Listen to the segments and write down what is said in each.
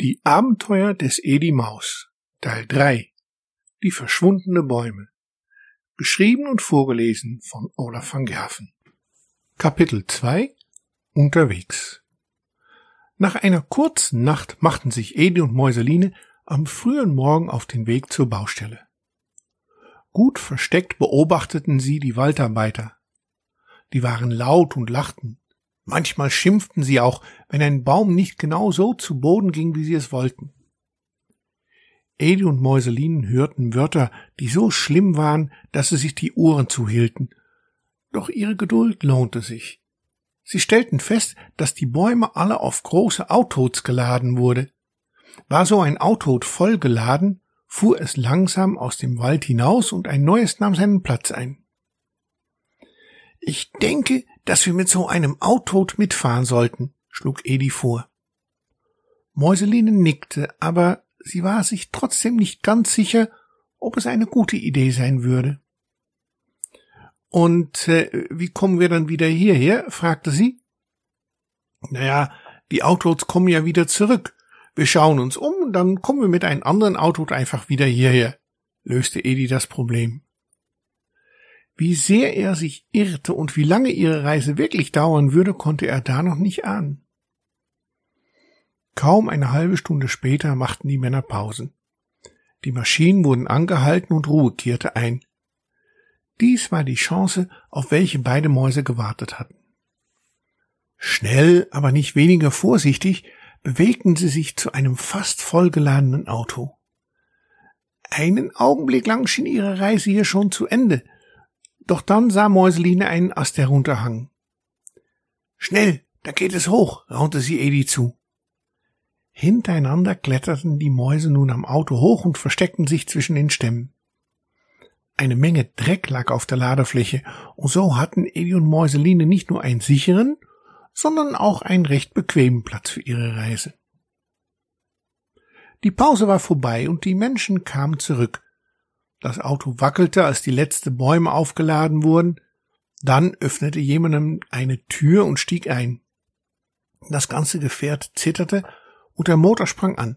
Die Abenteuer des Edi Maus Teil 3 Die verschwundene Bäume Geschrieben und vorgelesen von Olaf van Gerven Kapitel 2 Unterwegs Nach einer kurzen Nacht machten sich Edi und Mäuseline am frühen Morgen auf den Weg zur Baustelle. Gut versteckt beobachteten sie die Waldarbeiter. Die waren laut und lachten. Manchmal schimpften sie auch, wenn ein Baum nicht genau so zu Boden ging, wie sie es wollten. Edi und Mäuselinen hörten Wörter, die so schlimm waren, dass sie sich die Ohren zuhielten. Doch ihre Geduld lohnte sich. Sie stellten fest, dass die Bäume alle auf große Autos geladen wurde. War so ein Auto voll geladen, fuhr es langsam aus dem Wald hinaus und ein neues nahm seinen Platz ein. Ich denke, dass wir mit so einem Auto mitfahren sollten, schlug Edi vor. Mäuseline nickte, aber sie war sich trotzdem nicht ganz sicher, ob es eine gute Idee sein würde. Und äh, wie kommen wir dann wieder hierher? fragte sie. Naja, die Autos kommen ja wieder zurück. Wir schauen uns um, dann kommen wir mit einem anderen Auto einfach wieder hierher, löste Edi das Problem. Wie sehr er sich irrte und wie lange ihre Reise wirklich dauern würde, konnte er da noch nicht ahnen. Kaum eine halbe Stunde später machten die Männer Pausen. Die Maschinen wurden angehalten und Ruhe kehrte ein. Dies war die Chance, auf welche beide Mäuse gewartet hatten. Schnell, aber nicht weniger vorsichtig, bewegten sie sich zu einem fast vollgeladenen Auto. Einen Augenblick lang schien ihre Reise hier schon zu Ende, doch dann sah Mäuseline einen Ast herunterhangen. Schnell, da geht es hoch, raunte sie Edi zu. Hintereinander kletterten die Mäuse nun am Auto hoch und versteckten sich zwischen den Stämmen. Eine Menge Dreck lag auf der Ladefläche, und so hatten Edi und Mäuseline nicht nur einen sicheren, sondern auch einen recht bequemen Platz für ihre Reise. Die Pause war vorbei und die Menschen kamen zurück, das Auto wackelte, als die letzten Bäume aufgeladen wurden. Dann öffnete jemandem eine Tür und stieg ein. Das ganze Gefährt zitterte und der Motor sprang an.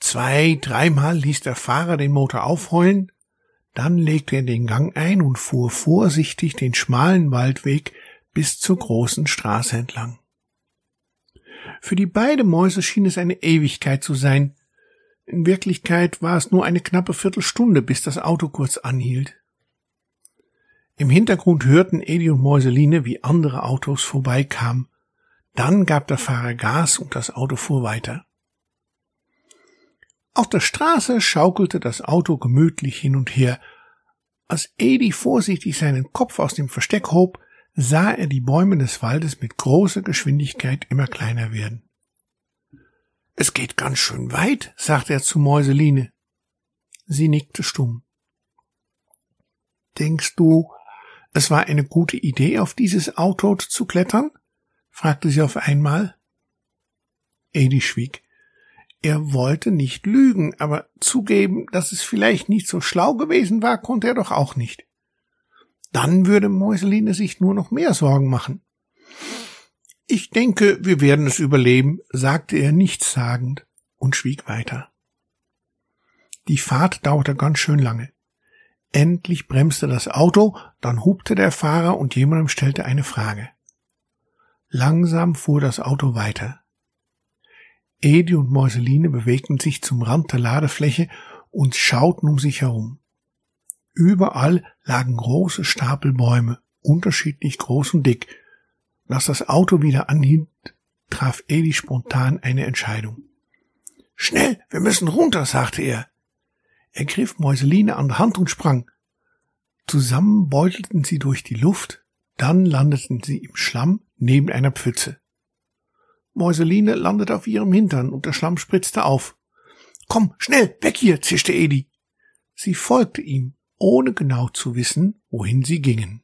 Zwei, dreimal ließ der Fahrer den Motor aufheulen, dann legte er den Gang ein und fuhr vorsichtig den schmalen Waldweg bis zur großen Straße entlang. Für die beiden Mäuse schien es eine Ewigkeit zu sein, in Wirklichkeit war es nur eine knappe Viertelstunde, bis das Auto kurz anhielt. Im Hintergrund hörten Edi und Mäuseline, wie andere Autos vorbeikamen. Dann gab der Fahrer Gas und das Auto fuhr weiter. Auf der Straße schaukelte das Auto gemütlich hin und her. Als Edi vorsichtig seinen Kopf aus dem Versteck hob, sah er die Bäume des Waldes mit großer Geschwindigkeit immer kleiner werden. Es geht ganz schön weit, sagte er zu Mäuseline. Sie nickte stumm. Denkst du, es war eine gute Idee, auf dieses Auto zu klettern? fragte sie auf einmal. Edi schwieg. Er wollte nicht lügen, aber zugeben, dass es vielleicht nicht so schlau gewesen war, konnte er doch auch nicht. Dann würde Mäuseline sich nur noch mehr Sorgen machen. Ich denke, wir werden es überleben, sagte er nichtssagend und schwieg weiter. Die Fahrt dauerte ganz schön lange. Endlich bremste das Auto, dann hupte der Fahrer und jemandem stellte eine Frage. Langsam fuhr das Auto weiter. Edi und Mäuseline bewegten sich zum Rand der Ladefläche und schauten um sich herum. Überall lagen große Stapel Bäume, unterschiedlich groß und dick, als das Auto wieder anhielt, traf Eli spontan eine Entscheidung. Schnell, wir müssen runter, sagte er. Er griff Mäuseline an der Hand und sprang. Zusammen beutelten sie durch die Luft, dann landeten sie im Schlamm neben einer Pfütze. Mäuseline landete auf ihrem Hintern und der Schlamm spritzte auf. Komm, schnell, weg hier, zischte Edi. Sie folgte ihm, ohne genau zu wissen, wohin sie gingen.